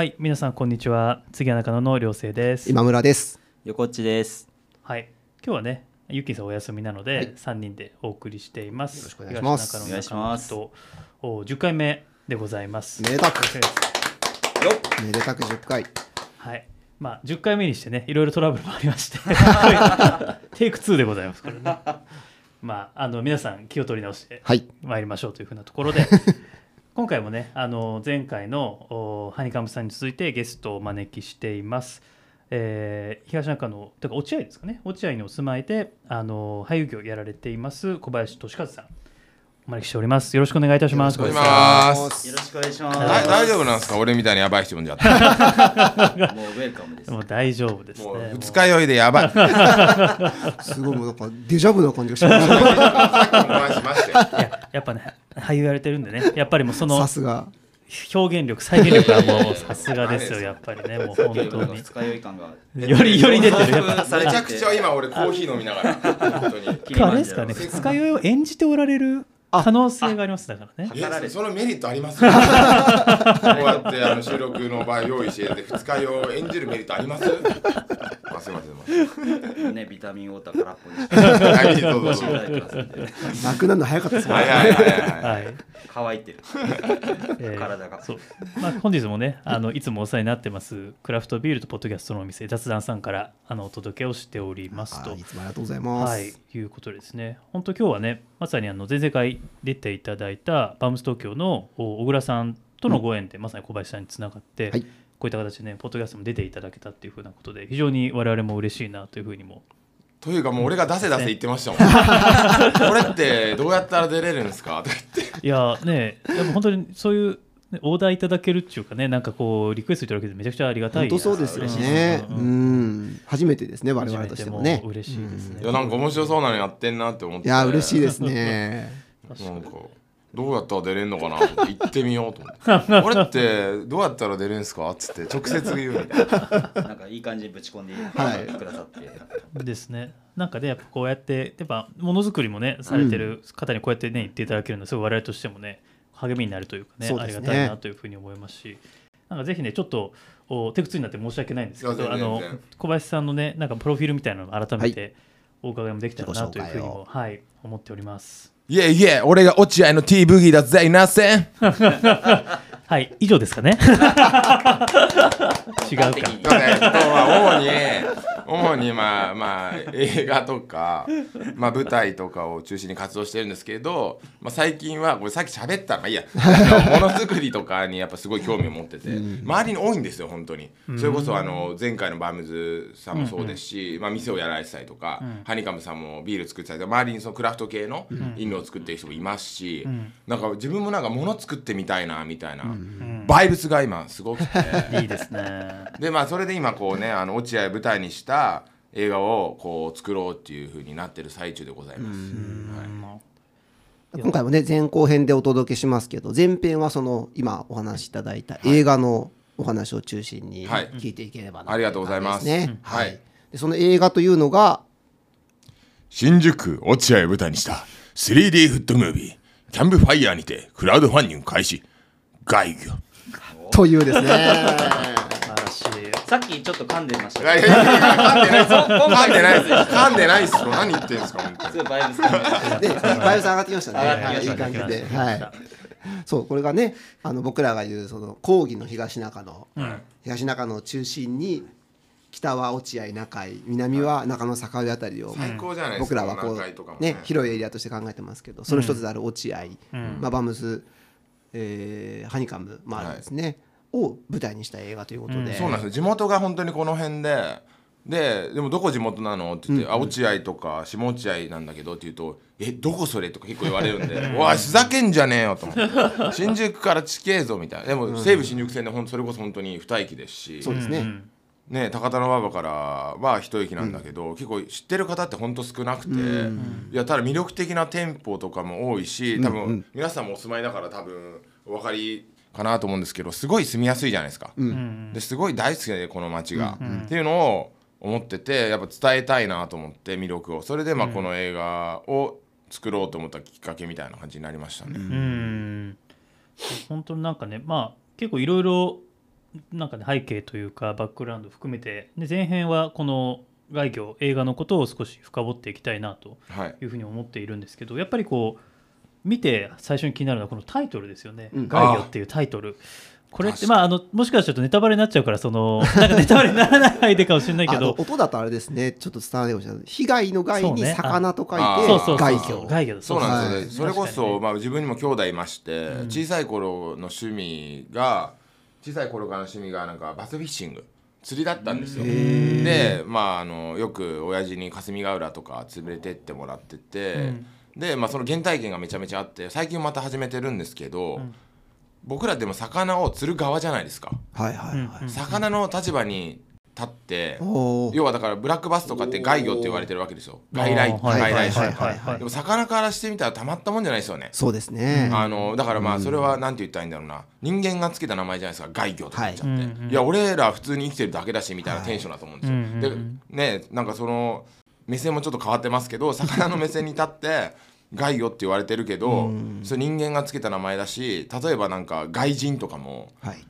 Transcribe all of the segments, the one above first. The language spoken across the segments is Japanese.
はい、皆さんこんにちは。次は中野の良生です。今村です。横っちです。はい、今日はね、ゆきさんお休みなので、はい3人でお送りしています。よろしくお願いします東中野お願いします中野とお10回目でございます。めでたくめでたく10回。はい。まあ10回目にしてね、いろいろトラブルもありまして、テイク2でございますからね。まああの皆さん気を取り直してはい。参りましょうというふうなところで 今回もねあの前回のおハニカムさんに続いてゲストをお招きしています、えー東中野というか落合ですかね。落合にお住まいであの俳優業をやられています小林俊和さん。お招きしております。よろしくお願いいたします。よろしくおお願いします。よろしくお願いします。大丈夫なんですか？俺みたいにやばい人呼んじゃって もうウェルカムです。もう大丈夫ですね。もう二日酔いでやばい。すごいもうなんかデジャブな感じがします。やっぱね俳優やられてるんでね。やっぱりもうそのさすが。表現力再現力はもう さすがですよやっぱりね。もう本当に。二日酔い感が。よりより出てるやっぱ。めちゃくちゃ今俺コーヒー飲みながら。本当に。あれですかね二日酔いを演じておられる可能性がありますだからね。えそのメリットあります こうやってあの収録の場合用意してて二日酔いを演じるメリットあります？あすいませんすいまねビタミンウォーター空っぽにしせんはいどうぞ。なくなるの早かったですもんはい。はいはいはいはい乾いてる。えー体が。そう、まあ、本日もねあのいつもお世話になってますクラフトビールとポッドキャストのお店雑談さんからあのお届けをしておりますと。あいつもありがとうございます。はい、いうことですね。本当今日はね、まさにあの前々回出ていただいたバームス東京のお小倉さんとのご縁で、まさに小林さんにつながって、はい。こういった形でね、ポッドキャストも出ていただけたっていうふうなことで、非常に我々も嬉しいなというふうにも。というかもう俺が出せ出せ言ってましたもん。これってどうやったら出れるんですか？とか言って。いやね、でも本当にそういう、ね、オーダーいただけるっていうかね、なんかこう、リクエストいただけてめちゃくちゃありがたい本当そうですよね。ううんん。初めてですね、我々としてもね初めて。も嬉しいですね。いやなんか面白そうなのやってんなって思っていや、嬉しいですね。なんかどうやったら出れんのかなって行ってみようと思って「俺ってどうやったら出れんすか?」っつって直接言うみたいな なんかいい感じにぶち込んではいくださって。ですね。なんかね、やっぱこうやって、やっぱものづくりもね、されてる方にこうやってね、言っていただけるのは、すごい我々としてもね、励みになるというかね、ありがたいなというふうに思いますし、なんかぜひね、ちょっとお手くつになって申し訳ないんですけど、あの小林さんのね、なんかプロフィールみたいなのを改めてお伺いもできたらなというふうに自己紹も、はい、思っております。いえいえ俺が落合の T ブギーだぜいなせん はい、以上ですかね。違うか。だねまあ主に 主にまあまあ映画とか、まあ、舞台とかを中心に活動してるんですけど、まあ、最近はこれさっき喋ったのまあいいや。ものづくりとかにやっぱすごい興味を持ってて周りに多いんですよ本当に。それこそあの前回のバームズさんもそうですし、まあ、店をやられてたりとか、ハニカムさんもビール作ってたりとか周りにそのクラフト系の飲料を作ってる人もいますし、なんか自分もなんか物作ってみたいなみたいな、バイブスが今すごくて。いいですね。でまあそれで今こうねあの落合を舞台にした映画をこう作ろうっていうふうになってる最中でございます。はい。今回もね、前後編でお届けしますけど、前編はその今お話しいただいた映画のお話を中心にはい。聞いていければなありがとうございます。ね。はい。でその映画というのが、新宿落合を舞台にした 3D フットムービーキャンプファイヤーにてクラウドファンディング開始。外魚。というですね。さっきちょっと噛んでました。いやいけど。やいや噛んでないです今噛んでないです回噛んでないですよ。何言ってんですかすごいバイブス感で、バイブス上がってきましたね。上がってきましたいい感じで。はい。そう、これがね、あの僕らが言うその講義の東中野、東中野を中心に北は落合中井、南は中野坂上あたりを僕らはこうね。広いエリアとして考えてますけど、その一つである落合、ん。まあバムス、えーハニカムもあるんですね。を舞台にした映画ということで、そうなんですよ。地元が本当にこの辺でででもどこ地元なのって言って、あ落合とか下落合なんだけどって言うと「えどこそれ?」とか結構言われるんで「おいふざけんじゃねえよ」と思って。新宿から地形ぞみたいな。でも西武新宿線でほんそれこそ本当に2駅ですし。そうですね。ん。ね、高田馬場からは一駅なんだけど、結構知ってる方って本当少なくて、いやただ魅力的な店舗とかも多いし多分、皆さんもお住まいだから多分お分かりかなと思うんですけどすごい住みやすいじゃないですか、ですごい大好きでこの街が、っていうのを思っててやっぱ伝えたいなと思って魅力を。それでまあこの映画を作ろうと思ったきっかけみたいな感じになりましたね。うん。本当になんかねまあ結構いろいろなんかね背景というかバックグラウンド含めてで前編はこの外魚映画のことを少し深掘っていきたいなとはい。いうふうに思っているんですけどやっぱりこう見て最初に気になるのはこのタイトルですよね「うん。外魚」っていうタイトル。これってまああのもしかしたらちょっとネタバレになっちゃうからその なんかネタバレにならない相手かもしれないけど。音だとあれですね。ちょっと伝わらないかもしれない被害の害に魚と書いあてそうそうそう害そう。魚外魚だそうなんですよね、はい。それこそ、まあ、自分にも兄弟いまして、うん。小さい頃の趣味が小さい頃からの趣味がなんかバスフィッシング釣りだったんですよ。でまああのよく親父に霞ヶ浦とか連れてってもらってて、うんで、まあ、その原体験がめちゃめちゃあって最近また始めてるんですけど、ん。僕らでも魚を釣る側じゃないですか、はいはいはい、うん魚の立場に立って、要はだからブラックバスとかって外魚って言われてるわけですよ。外来外来種はいはいはい。でも魚からしてみたらたまったもんじゃないですよね。そうですね、あのだからまあそれはなんて言ったらいいんだろうな。人間がつけた名前じゃないですか。外魚とか言っちゃって、はい。いうんうん。や俺ら普通に生きてるだけだしみたいなテンションだと思うんですよ、はいでねなんかその目線もちょっと変わってますけど魚の目線に立って外魚って言われてるけど、うん。それ人間がつけた名前だし例えばなんか外人とかもはい。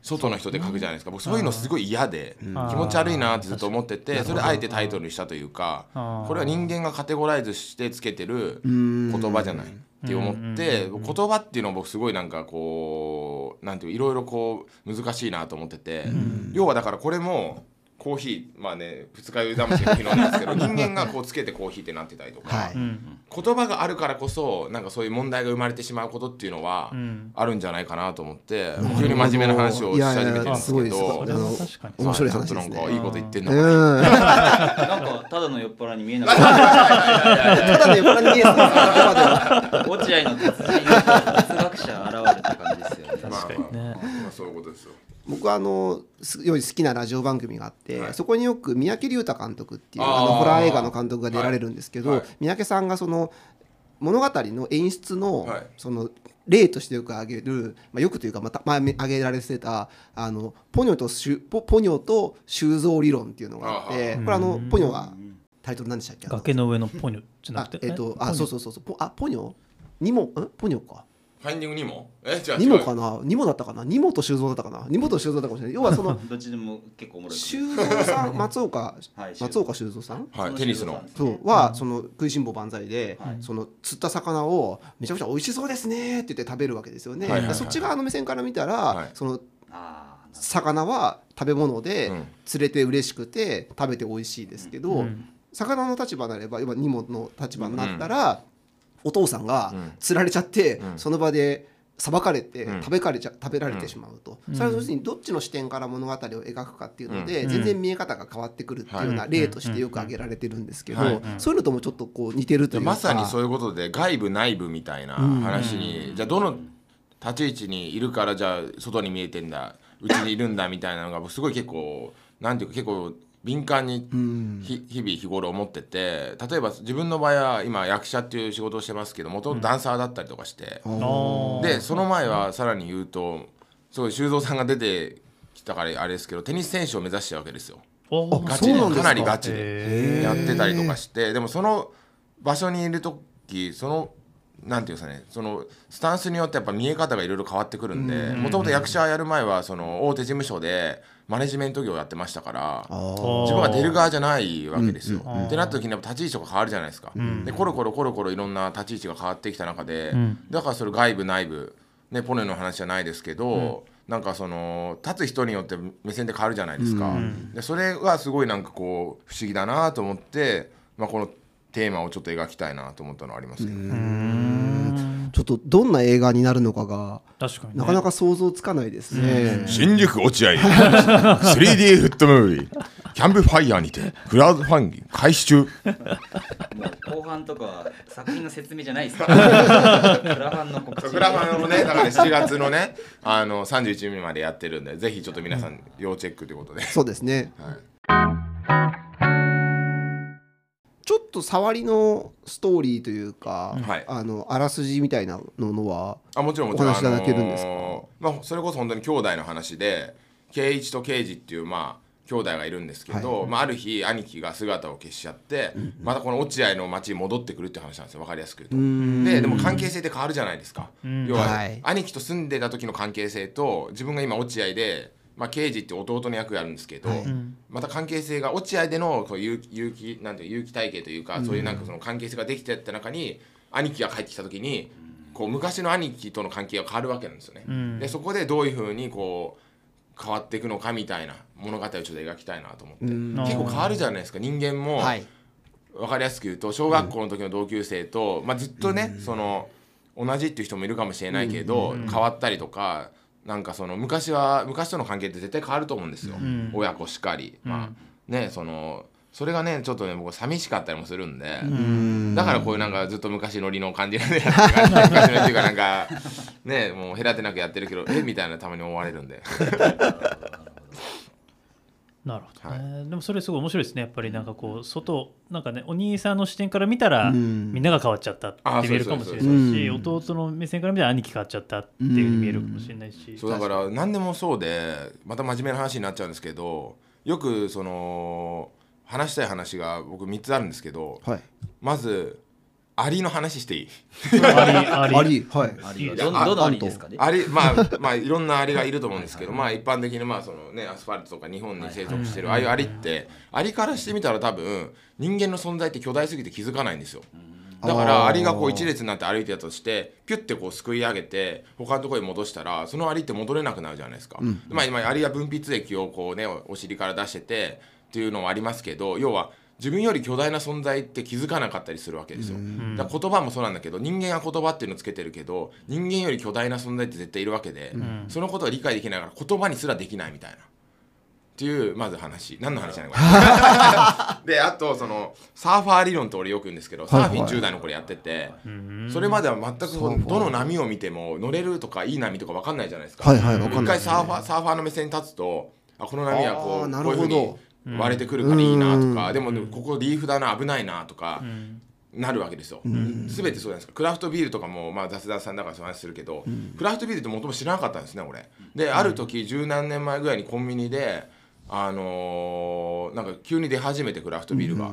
外の人で書くじゃないですか。僕そういうのすごい嫌でん。気持ち悪いなってずっと思っててそれであえてタイトルにしたというかこれは人間がカテゴライズしてつけてる言言葉じゃないって思ってうん。言葉っていうのを僕すごいなんかこうなんていういろいろこう難しいなと思ってて要はだからこれもコーヒーまあね二日酔いだもし昨日なんですけど 人間がこうつけてコーヒーってなってたりとかはい。うん言葉があるからこそなんかそういう問題が生まれてしまうことっていうのはうん。あるんじなかなと思って急に真面目な話をし始めてるんですけいやいやす。ごいど面白いちょっ話ですね。となんかいいこと言ってんのうか。なん。なんかただの酔っ払いに見えなかった。ただね横に見えてたんです。頭では落合の哲人哲学者現れた感じですよね。まあ確かにね。まあまあそういうことですよ僕はあのすごい好きなラジオ番組があって、はい。そこによく三宅龍太監督っていうあのホラー映画の監督が出られるんですけど、はい。はい三宅さんがその物語の演出の,、はい。その例としてよく挙げる、まあ、よくというかまた前挙げられてたあのポニョとシュポポニョと収蔵理論っていうのがあってこれあのうん。ポニョがタイトル何でしたっけ？あの崖の上のポニョじゃなあくてえっとあそうそうそうそう。ポあポニョ？ニモん？ポニョかファインディングにもえ違う違う。ニモかな？ニモだったかな？ニモと修造だったかな？ニモと修造だったかもしれない。要はその どっちでも結構おもろい修造さん 松岡。はい松岡修造さん？はいテニスの。そうはその食いしん坊万歳で、はい。その釣った魚をめちゃくちゃ美味しそうですねって言って食べるわけですよね、はいはいはい。でそっち側の目線から見たら、はい。そのああ魚は食べ物でうん。釣れて嬉しくて食べて美味しいですけど、うん。魚の立場になれば今ニモの立場になったら、お父さんがうん。釣られちゃって、うん。その場でさばかれてうん。食べかれちゃ食べられてしまうと、うん。それは要するにどっちの視点から物語を描くかっていうので、うん。全然見え方が変わってくるっていうようなはい例としてよく挙げられてるんですけど、はいそういうのともちょっとこう似てるというか。まさにそういうことで外部内部みたいな話に、じゃあどの立ち位置にいるからじゃあ外に見えてんだうちにいるんだみたいなのが僕すごい結構なんていうか結構敏感にうん。ひ日々日頃思ってて例えば自分の場合は今役者っていう仕事をしてますけどもともとダンサーだったりとかして、ああー。ーでその前はさらに言うとすごい修造さんが出てきたからあれですけどテニス選手を目指してるわけですよ。ガチで。か。かなりガチでへやってたりとかしてでもその場所にいる時そのなんていうんですかねそのスタンスによってやっぱ見え方がいろいろ変わってくるんでもともと役者やる前はその大手事務所でマネジメント業やってましたから自分が出る側じゃないわけですよ。うんってなった時にやっぱ立ち位置が変わるじゃないですか。ん。でコロコロコロコロいろんな立ち位置が変わってきた中で、うん。だからそれ外部内部、ね、ポネの話じゃないですけど、なんかその立つ人によって目線で変わるじゃないですか。ん。でそれがすごいなんかこう不思議だなと思って、まあ、このテーマをちょっと描きたいなと思ったのはありますけど、うん。ちょっとどんな映画になるのかが確かにね。なかなか想像つかないですね。新宿落合 3D フットムービー。キャンプファイヤーにてクラウドファンディング開始中。後半とかは作品の説明じゃないですか。クラファンの告知。グラファンをねだから7月のねあの31日までやってるんでぜひちょっと皆さん要チェックということで、そうですね。はいっと触りのストーリーというか、はい。あのあらすじみたいなのはあもちろんもちろん。お話しいただけるんですか？あのーまあ、それこそ本当に兄弟の話で圭一と圭司っていうまあ兄弟がいるんですけど、まあ、ある日兄貴が姿を消しちゃって、またこの落合の町に戻ってくるって話なんですよ分かりやすく言うと。ででも関係性って変わるじゃないですか。ん。要は、はい。兄貴と住んでた時の関係性と自分が今落合でまあ、刑事って弟の役やるんですけど、はい。うん。また関係性が落合でのこう有有機なんて体系というか、そういうなんかその関係性ができてった中に兄貴が帰ってきた時にこう昔の兄貴との関係が変わるわけなんですよね。うん。でそこでどういうふうにこう変わっていくのかみたいな物語をちょっと描きたいなと思って、うん。結構変わるじゃないですか。人間も、はい。分かりやすく言うと小学校の時の同級生と、まあ、ずっとね、その同じっていう人もいるかもしれないけど、変わったりとかなんかその昔は昔との関係って絶対変わると思うんですよ、ん。親子しかり、まあねそのそれがねちょっとね僕寂しかったりもするんで、うん。だからこういうなんかずっと昔のりの感じなんでやってる感じ昔のっていうかなんかねもう隔てなくやってるけどえみたいなたまに思われるんで なるほどね、でもそれすごい面白いですねやっぱり。なんかこう外なんかねお兄さんの視点から見たら、うん。みんなが変わっちゃったってあ見えるかもしれないし、うん。弟の目線から見たら兄貴変わっちゃったっていうふうに見えるかもしれないし、そうだから何でもそうでまた真面目な話になっちゃうんですけどよくその話したい話が僕3つあるんですけどはい。まずアリの話していい？ありありありはい。ありがいいですあどどのありですか？ねアリまあまあいろんなアリがいると思うんですけどまあ一般的にまあそのねアスファルトとか日本に生息してるああいうアリってアリからしてみたら多分人間の存在って巨大すぎて気づかないんですよ。だからアリがこう一列になって歩いてたとしてピュッてこうすくい上げて他のところに戻したらそのアリって戻れなくなるじゃないですか、まあ今アリは分泌液をこうねおお尻から出しててっていうのもありますけど要は自分より巨大な存在って気づかなかったりするわけですよ、だ言葉もそうなんだけど人間が言葉っていうのをつけてるけど人間より巨大な存在って絶対いるわけで、そのことが理解できないから言葉にすらできないみたいな。っていうまず話。何の話じゃないこれ？であとそのサーファー理論って俺よく言うんですけどサーフィン10代の頃やってて、それまでは全くどの波を見ても乗れるとかいい波とか分かんないじゃないですか、はいはいわかんない。一回サーファーサーファーの目線に立つとあこの波はこうなるほど。こういうふうに割れてくるからいいなとか、うん。でもここリーフだな危ないなとか、なるわけですよ、全てそうじゃないですか。クラフトビールとかも、まあ、雑談さんだからそういう話するけど、クラフトビールってもともと知らなかったんですね俺。である時十何年前ぐらいにコンビニであのーなんか急に出始めてクラフトビールが、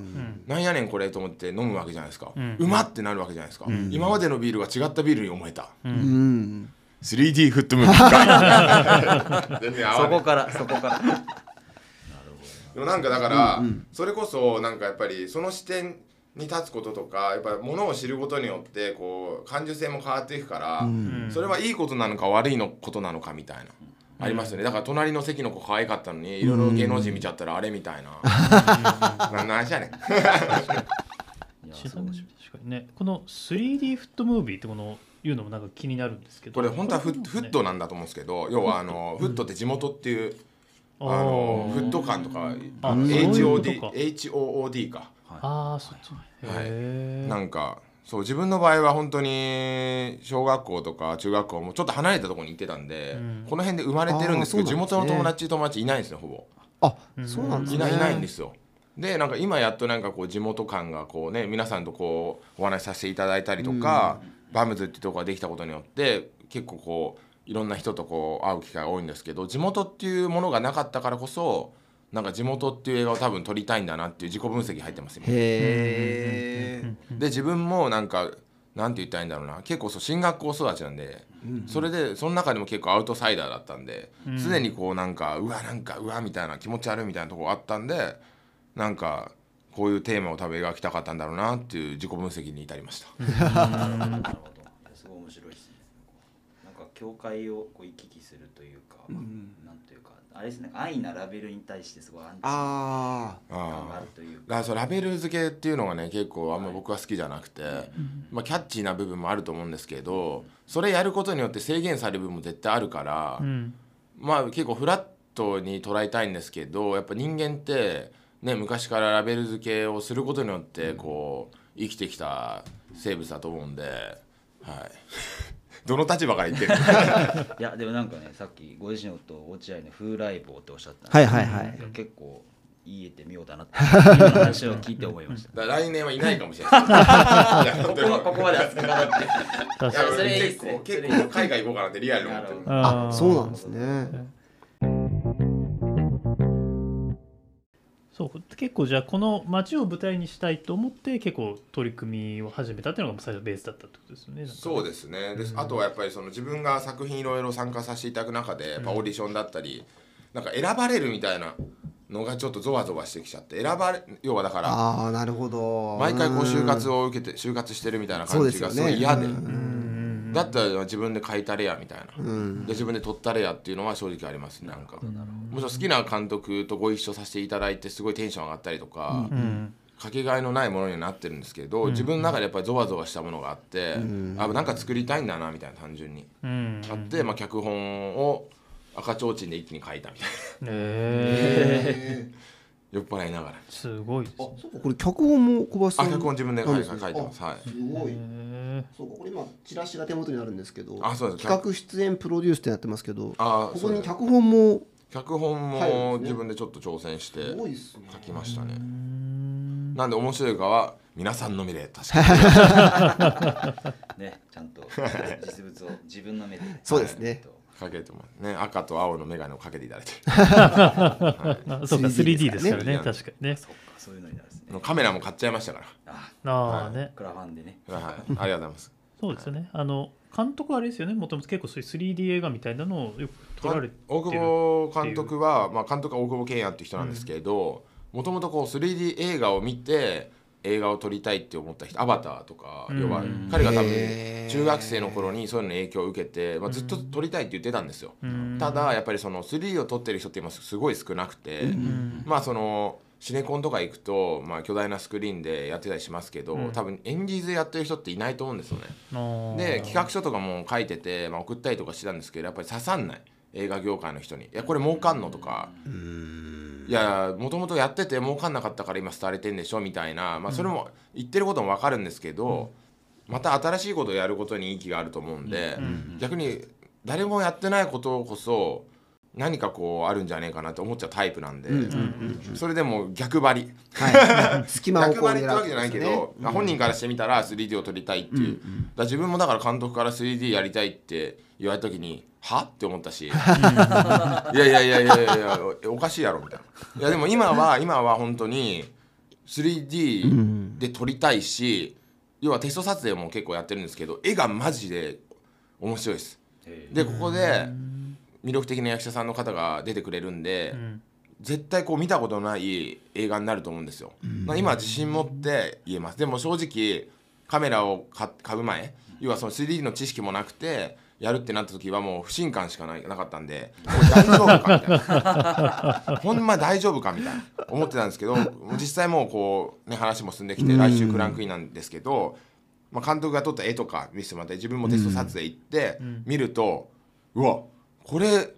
なん。やねんこれと思って飲むわけじゃないですか、うまってなるわけじゃないですか、今までのビールが違ったビールに思えた、うん、3D フットムーブか 全然合わない。そこからそこからでもなんかだから、それこそなんかやっぱりその視点に立つこととかやっぱものを知ることによってこう感受性も変わっていくから、それはいいことなのか悪いのことなのかみたいな。ありますよね。だから隣の席の子可愛かったのにいろいろ芸能人見ちゃったらあれみたいな。何の話やねん。いや知らそうない確かにね。この 3D フットムービーってこのいうのもなんか気になるんですけど。これ本当はフッフットなんだと思うんですけど要はあのフットって地元っていうあのフット感とか HOD HOOD か。ああそっち。へえなんかそう自分の場合は本当に小学校とか中学校もちょっと離れたところに行ってたんで、うん。この辺で生まれてるんですけどね。元の友達友達いないんですよほぼ。あそうなんですね。いないいないんですよ。でなんか今やっとなんかこう地元感がこうね皆さんとこうお話しさせていただいたりとか、バムズっていうところができたことによって結構こういろんな人とこう会う機会が多いんですけど地元っていうものがなかったからこそなんか地元っていう映画を多分撮りたいんだなっていう自己分析入ってます今。へえで自分もなんかなんて言ったらいいんだろうな。結構そう進学校育ちなんで、それでその中でも結構アウトサイダーだったんで、常にこうなんかうわなんかうわみたいな気持ち悪いみたいなところあったんでなんかこういうテーマを多分描きたかったんだろうなっていう自己分析に至りました。なるほど。すごい面白いですねなんか教会をこう行き来するというか、なんというかあれですね安易なラベルに対してすごいアンチ感あがああるというか。だからそうラベル付けっていうのがね結構あんま僕は好きじゃなくて、まあ、キャッチーな部分もあると思うんですけどそれやることによって制限される部分も絶対あるから、うん。まあ結構フラットに捉えたいんですけどやっぱ人間ってね昔からラベル付けをすることによってこう生きてきた生物だと思うんで、はい、どの立場から言ってる いやでもなんかねさっきご自身のことを落合の風来坊っておっしゃったんはでいはいはい。結構言えてみようだなっていう話を聞いて思いました。だから来年はいないかもしれない。いやここはここまで熱く語って。それいいっ結すね構結構海外行こうかなってリアルに思ってる。あそうなんですねそう。結構じゃあこの街を舞台にしたいと思って結構取り組みを始めたっていうのが最初ベースだったってことですよねそうでですね。であとはやっぱりその自分が作品いろいろ参加させていただく中でやっぱオーディションだったりなんか選ばれるみたいなのがちょっとゾワゾワしてきちゃって選ばれ要はだからああなるほど。毎回こう就活をを受けて就活してるみたいな感じがすごい嫌で。うん。だったら自分で書いたれやみたいな、うん。で自分で撮ったれやっていうのは正直ありますなんかもちろん好きな監督とご一緒させていただいてすごいテンション上がったりとか、うん。かけがえのないものにはなってるんですけど、自分の中でやっぱりゾワゾワしたものがあって、あなんか作りたいんだなみたいな単純に、うん。あって、まあ、脚本を赤ちょうちんで一気に書いたみたいえな 酔っ払いながら。ー、すごいですね。そうかこれ脚本も小橋さんあ脚本自分で書いてますはい。すごい。へそうかこれ今チラシが手元にあるんですけどあそうです。企画出演プロデュースってなってますけどあこそうです。こに脚本も脚本も自分でちょっと挑戦して書きましたね。なんで面白いかは皆さんの目で確かに。ねちゃんと実物を自分の目で そうですね。かけてもね。赤と青の眼鏡をかけていただいて。あ そうか 3D ですからね 3D 確かにね。そっかそういうのになるんですね。カメラも買っちゃいましたかあああね。クラファンでね。らはい。ありがとうございます。そうですよね。あの監督はあれですよね。もともと結構そういう 3D 映画みたいなのをよく撮られてる大久保監督は、まあ、監督は大久保健也っていう人なんですけどもともとこう 3D 映画を見て映画を撮りたいって思った人アバターとか、うん。要は彼が多分中学生の頃にそういうのに影響を受けて、まあ、ずっと撮りたいって言ってたんですよ、うん。ただやっぱりその 3D を撮ってる人って今すごい少なくて、うん。まあそのシネコンとか行くと、まあ、巨大なスクリーンでやってたりしますけど、うん。多分演技図やってる人っていないと思うんですよね。で企画書とかも書いてて、まあ、送ったりとかしてたんですけどやっぱり刺さんない。映画業界の人に「いやこれ儲かんの?」とか「いやもともとやってて儲かんなかったから今廃れてんでしょ」みたいな、まあ、それも言ってることも分かるんですけど、また新しいことをやることに意義があると思うんで、うん。逆に誰もやってないことこそ何かこうあるんじゃねえかなって思っちゃうタイプなんで、それでも逆張り。はい。隙間を逆こう狙張りってわけじゃないけど、まあ本人からしてみたら 3D を撮りたいっていう、だ自分もだから監督から 3D やりたいって言われた時にはって思ったし。いやいやいやいやいやいやおかしいやろみたいな。いやでも今は 今は本当に 3D で撮りたいし、要はテスト撮影も結構やってるんですけど絵がマジで面白いです。へでここで魅力的な役者さんの方が出てくれるんで、うん。絶対こう見たことない映画になると思うんですよ、まあ今は自信持って言えます。でも正直カメラを買買う前要はその 3D の知識もなくてやるってなった時はもう不信感しかないなかったんで大丈夫かみたいな。ほんま大丈夫かみたいな。思ってたんですけど実際もうこうね話も進んできて来週クランクインなんですけど、まあ、監督が撮った絵とか見せてもらって自分もテスト撮影行ってん。見ると、うわこれ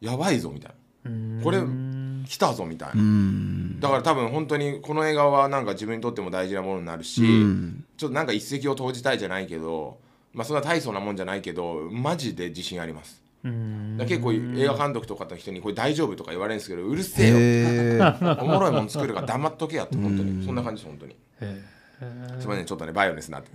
やばいぞみたいな。これうん来たぞみたいな。うん。だから多分本当にこの映画はなんか自分にとっても大事なものになるし、うん。ちょっとなんか一石を投じたいじゃないけど、まあ、そんな大層なもんじゃないけどマジで自信あります。結構映画監督とかの人にこれ大丈夫とか言われるんですけどうるせえよ。おもろいもん作るから黙っとけやって本当にそんな感じです本当に。へすみませんちょっとねバイオレンスになって。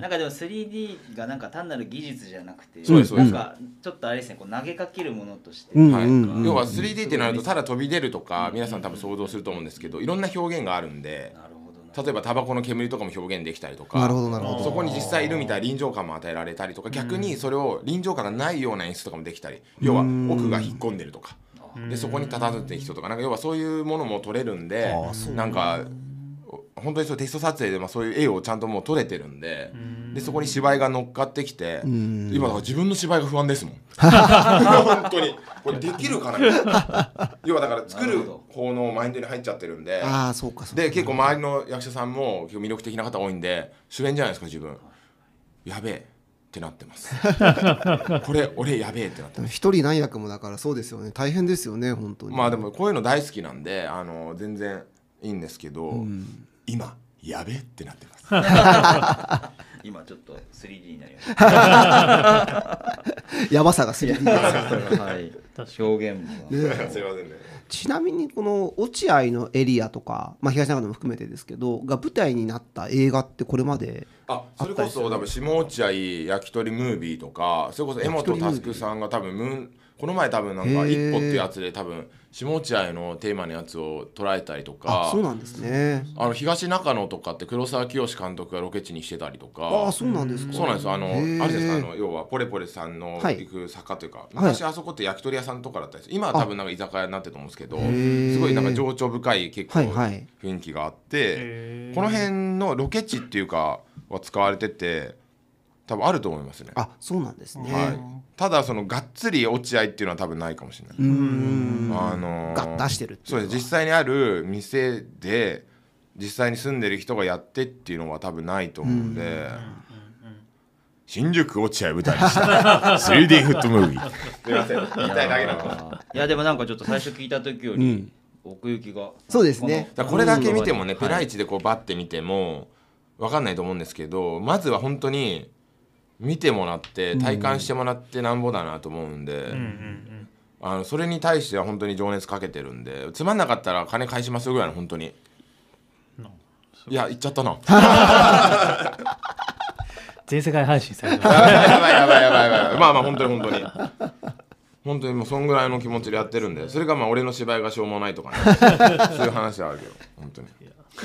なんかでも 3D がなんか単なる技術じゃなくてそうですそうです。なんかちょっとあれですねこう投げかけるものとして、うん。はい。うん要は 3D ってなるとただ飛び出るとか皆さん多分想像すると思うんですけどいろんな表現があるんでなるほどな例えばタバコの煙とかも表現できたりとかなるほどなるほど。そこに実際いるみたいな臨場感も与えられたりとか逆にそれを臨場感がないような演出とかもできたり要は奥が引っ込んでるとか。でそこに佇んでる人とかなんか要はそういうものも撮れるんでなんか本当にそうテスト撮影でまあそういう絵をちゃんともう撮れてるんででそこに芝居が乗っかってきてん。今だから自分の芝居が不安ですもん。本当に。これできるかな？要はだから作る方のマインドに入っちゃってるんでああそうかそうか。で結構周りの役者さんも結構魅力的な方多いんで主演じゃないですか自分。やべえってなってます。これ俺やべえってなってます。一人何役もだからそうですよね。大変ですよね本当に。まあでもこういうの大好きなんであの全然いいんですけど、今やべえってなってます。今ちょっと 3D になりました。やばさが 3D ですはい。表現も。すいませんね。ちなみにこの落合のエリアとか、まあ、東中野も含めてですけどが舞台になった映画ってこれまであそれこそ多分下落合焼き鳥ムービーとかそれこそ江本佑さんが多分ムーンこの前多分なんか「へー。一歩」っていうやつで多分下落合のテーマのやつを捉えたりとかあそうなんですね。あの東中野とかって黒沢清監督がロケ地にしてたりとか。ああそうなんですか。そうなんですよ。あのあれですあの要はポレポレさんのはい。行く坂というか、昔あそこって焼き鳥屋さんとかだったんです今は多分なんか居酒屋になってると思うんですけどすごいなんか情緒深い結構はいはい。雰囲気があって、へー。この辺のロケ地っていうかは使われてて多分あると思いますね、あそうなんですね、はい、ただそのがっつり落合っていうのは多分ないかもしれない、うーん。あのーが出してるっていそうです。実際にある店で実際に住んでる人がやってっていうのは多分ないと思うんで、新宿落合舞台にした。3D フットムービー。すいません。言いたいだけなのだかいやでもなんかちょっと最初聞いた時よりうん。奥行きがそうですね。らこれだけ見てもね、うんペライチでこうバッて見ても分かんないと思うんですけどまずは本当に見てもらって体感してもらってなんぼだなと思うんで、うんうんあのそれに対しては本当に情熱かけてるんでつまんなかったら金返しますよぐらいの本当に。う。んいや言っちゃったな。全世界配信されてやます。ばいやばいやばいやばいやばい。まあまあ本当に本当に。本当にもうそんぐらいの気持ちでやってるんでそれがまあ俺の芝居がしょうもないとかね。そういう話はあるけど本当に。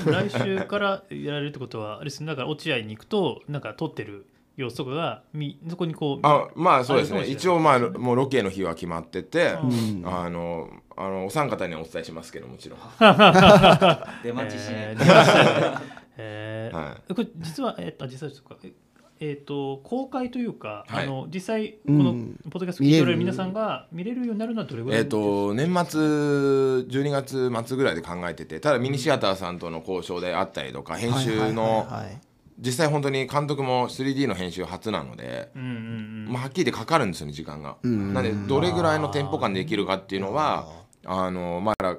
来週からやられるってことはあれですね。だから落合に行くとなんか撮ってる様子とかがみそこにこうあまあそうですね。一応まあもうロケの日は決まってて、うん。あのあのお三方にはお伝えしますけどもちろん。出待ちしねえー出ました えーはこれ実はえっと実際ですか。ええー、と公開というか、はい。あの実際このうん。ポッドキャスト聞いておられる皆さんが見れるようになるのはどれぐらいえっ、と年末12月末ぐらいで考えててただミニシアターさんとの交渉であったりとか編集のはいはいはいはい実際本当に監督も 3D の編集初なので、うんうんうん。まあ、はっきり言ってかかるんですよね時間が。うんなんでどれぐらいのテンポ感でできるかっていうのはあのまだ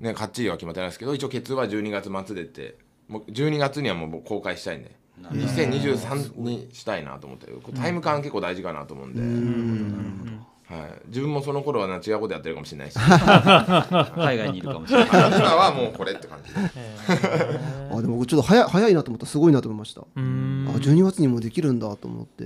ねかっちりは決まってないですけど一応ケツは12月末でってもう12月にはもう僕公開したいんでなるほど。2023にしたいなと思ってタイム感結構大事かなと思うんで、はい、自分もその頃はな違うことやってるかもしれないし。海外にいるかもしれない。今はもうこれって感じ。でえーあでも僕ちょっと早い早いなと思った。すごいなと思いました。あ12月にもできるんだと思って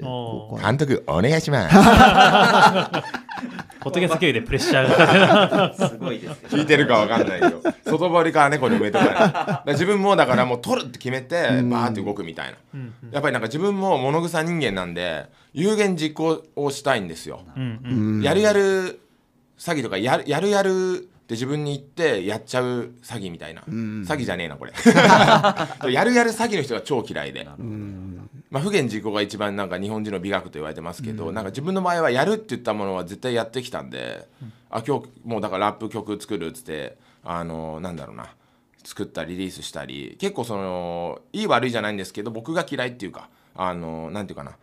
監督お願いします ポッドキャスト経由でプレッシャーが。すごいですよ聞いてるかわかんないけど外堀から猫に埋めとかない。自分もだからもう取るって決めてバーって動くみたいな。うんやっぱりなんか自分も物臭人間なんで有言実行をしたいんですよ。うんうん。うん。やるやる詐欺とかやるやるやるって自分に言ってやっちゃう詐欺みたいな、ん。詐欺じゃねえなこれ。やるやる詐欺の人が超嫌いで、うんまあ、不言実行が一番なんか日本人の美学と言われてますけど、なんか自分の場合はやるって言ったものは絶対やってきたんで、あ今日もうだからラップ曲作るっつってあのなんだろうな作ったリリースしたり結構そのいい悪いじゃないんですけど僕が嫌いっていうかあのなんていうかな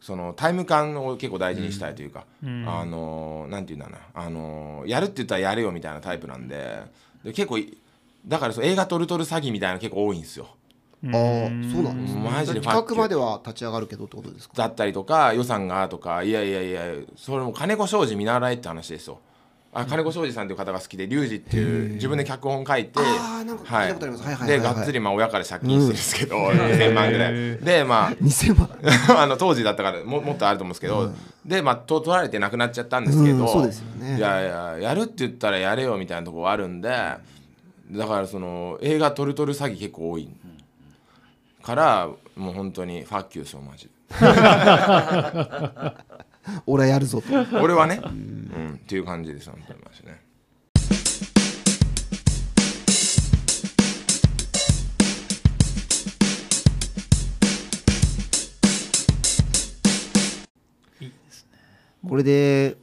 そのタイム感を結構大事にしたいというか、うん。あのなんていうんだなあのやるって言ったらやれよみたいなタイプなんでで結構いだからそう映画撮る撮る詐欺みたいなの結構多いんですよ。ああそうなんですね。マジで企画までは立ち上がるけどってことですか？だったりとか予算がとかいやいやいやそれも金子庄司見習えって話ですよ。あ金子庄司さんという方が好きでリュウジっていう自分で脚本書いてあーなんかはい。でがっつりまあ親から借金してるんですけど、2000万ぐらい。でま2000 万。あ あの当時だったからももっとあると思うんですけど、でまあと取られてなくなっちゃったんですけど、うんそうですよね。いやいややるって言ったらやれよみたいなところあるんでだからその映画撮る撮る詐欺結構多いからもう本当にファッキューですよマジ 俺はやるぞと。俺はね、うん、っていう感じです本当にマジねいいですね。これで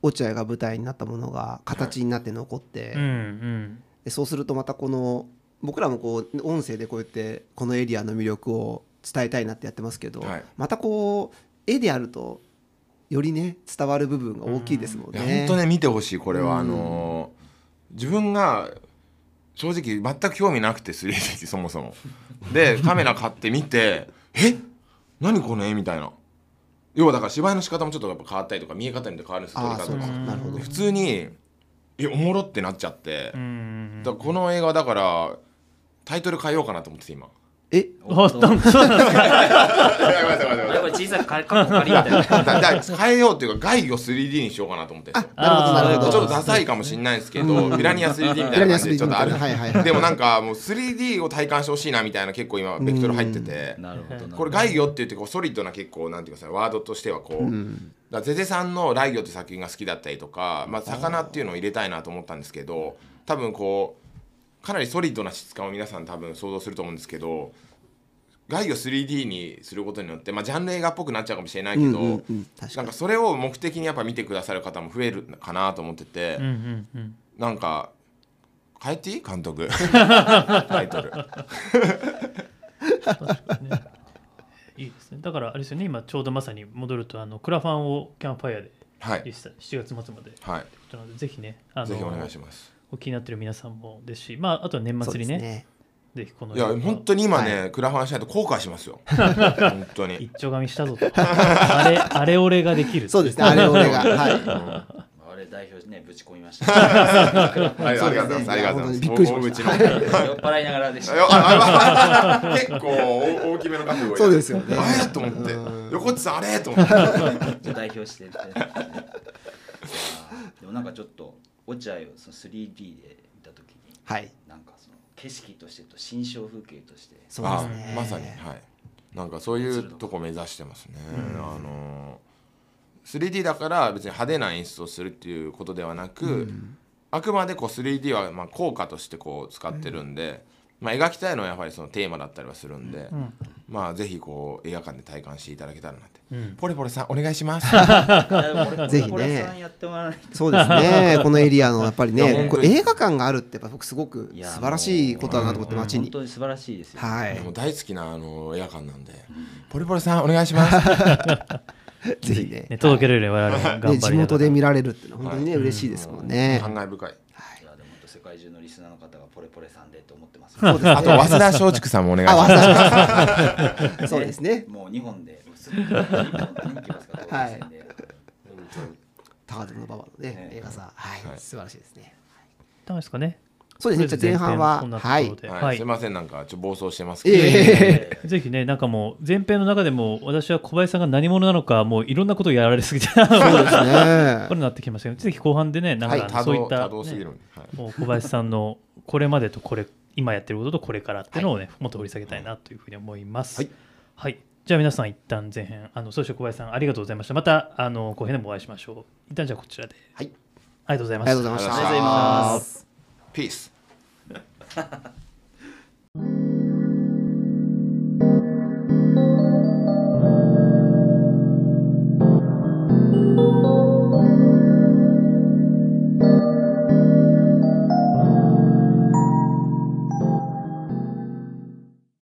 落合が舞台になったものが形になって残って、うんうん。でそうするとまたこの僕らもこう音声でこうやってこのエリアの魅力を伝えたいなってやってますけど、はい。またこう絵であるとよりね伝わる部分が大きいですもんいやね。本当ね見てほしいこれは、あのー自分が正直全く興味なくて 3D ってそもそも。で カメラ買って見て「え？何この絵?」みたいな。要はだから芝居の仕方もちょっとやっぱ変わったりとか見え方によって変わるんですよ撮り方とか。なるほど。で普通に「えおもろ」ってなっちゃって、だこの映画だからタイトル変えようかなと思ってて今。え？あそうなんですか。やっぱり小さくいな。だだ変えようっていうか外を 3D にしようかなと思って。なるほどなるほど。ちょっとダサいかもしれないですけど、ピラニア 3D みたいな感じでちょっとある、ピラニア 3D はいはいはいでもなんかもう 3D を体感してほしいなみたいな結構今ベクトル入ってて、なるほどなるほど。これ外魚って言ってこうソリッドな結構なんていうかさワードとしてはこう、だゼゼさんの「ライギョ」って作品が好きだったりとか、まあ、魚っていうのを入れたいなと思ったんですけど多分こうかなりソリッドな質感を皆さん多分想像すると思うんですけど外魚 3D にすることによって、まあ、ジャンル映画っぽくなっちゃうかもしれないけど、うんうんうんなんかそれを目的にやっぱ見てくださる方も増えるかなと思ってて、うんうんうん。なんか変えていい？監督。タイトル。いいですね。だからあれですよね。今ちょうどまさに戻るとあのクラファンをキャンプファイヤーではい。実際7月末まで。とい。うはいことなのでぜひねあのぜひお願いしますお気になってる皆さんもですしまああとは年末にねね。ぜひこのいや本当に今ね、クラファンしないと後悔しますよ。本当に。一丁紙したぞと。あれあれ俺ができるそうですねあれ俺が。はい。あれ代表ねぶち込みました。ありありがとうございます。ありがとうございます。りしました。大口の酔っ払いながらでした。結構大大きめの覚悟そうですよね。あれ？と思って。横地さんあれ？と思って。代表してでもなんかちょっと落合をその 3D で見た時にはい。なんかその景色としてと新象風景としてそうであすね。まさにはい。なんかそういうとこ目指してますね、あの 3D だから別に派手な演出をするっていうことではなく、あくまでこう 3D はまあ効果としてこう使ってるんで、まあ、描きたいのはやはりそのテーマだったりはするんで、ん。まあぜひこう映画館で体感していただけたらなポレポレさんお願いします。ぜひね。これさんやってもらわないと。そうですね。このエリアの やっぱりね映画館があるってやっぱ僕すごく素晴らしいことだなと思って街に本当に素晴らしいですよ。はい。もう大好きなあの映画館なんで、ポレポレさんお願いします。ぜひね。ね届けるように我々も頑張りね地元で見見られるって本当にね嬉しいですもんね。感慨深い。い。やでも本当世界中のリスナーの方がポレポレさんでと思ってます。あと早稲田松竹さんもお願いしあますそうですねもう日本ではい。高田馬場のねね映画さはいはい素晴らしいで。すねダメですかね。そうですね。じゃあ前半ははい。ろで。はい、はい。すいません。なんかちょ暴走してますいけど、ぜひね、なんかもう前編の中でも私は小林さんが何者なのかもういろんなことをやられすぎてそうですそうですこねれになってきましたけどぜひ後半でねなんかそういった、もう小林さんのこれまでとこれ今やってることとこれからっていうのをね、もっと掘り下げたいなというふうに思います。はい、じゃあ皆さん一旦前編あのそして小林さんありがとうございました。またあの後編でもお会いしましょう。一旦じゃあこちらで。はいありがとうございまありしたがとうございましたありがとうございますピース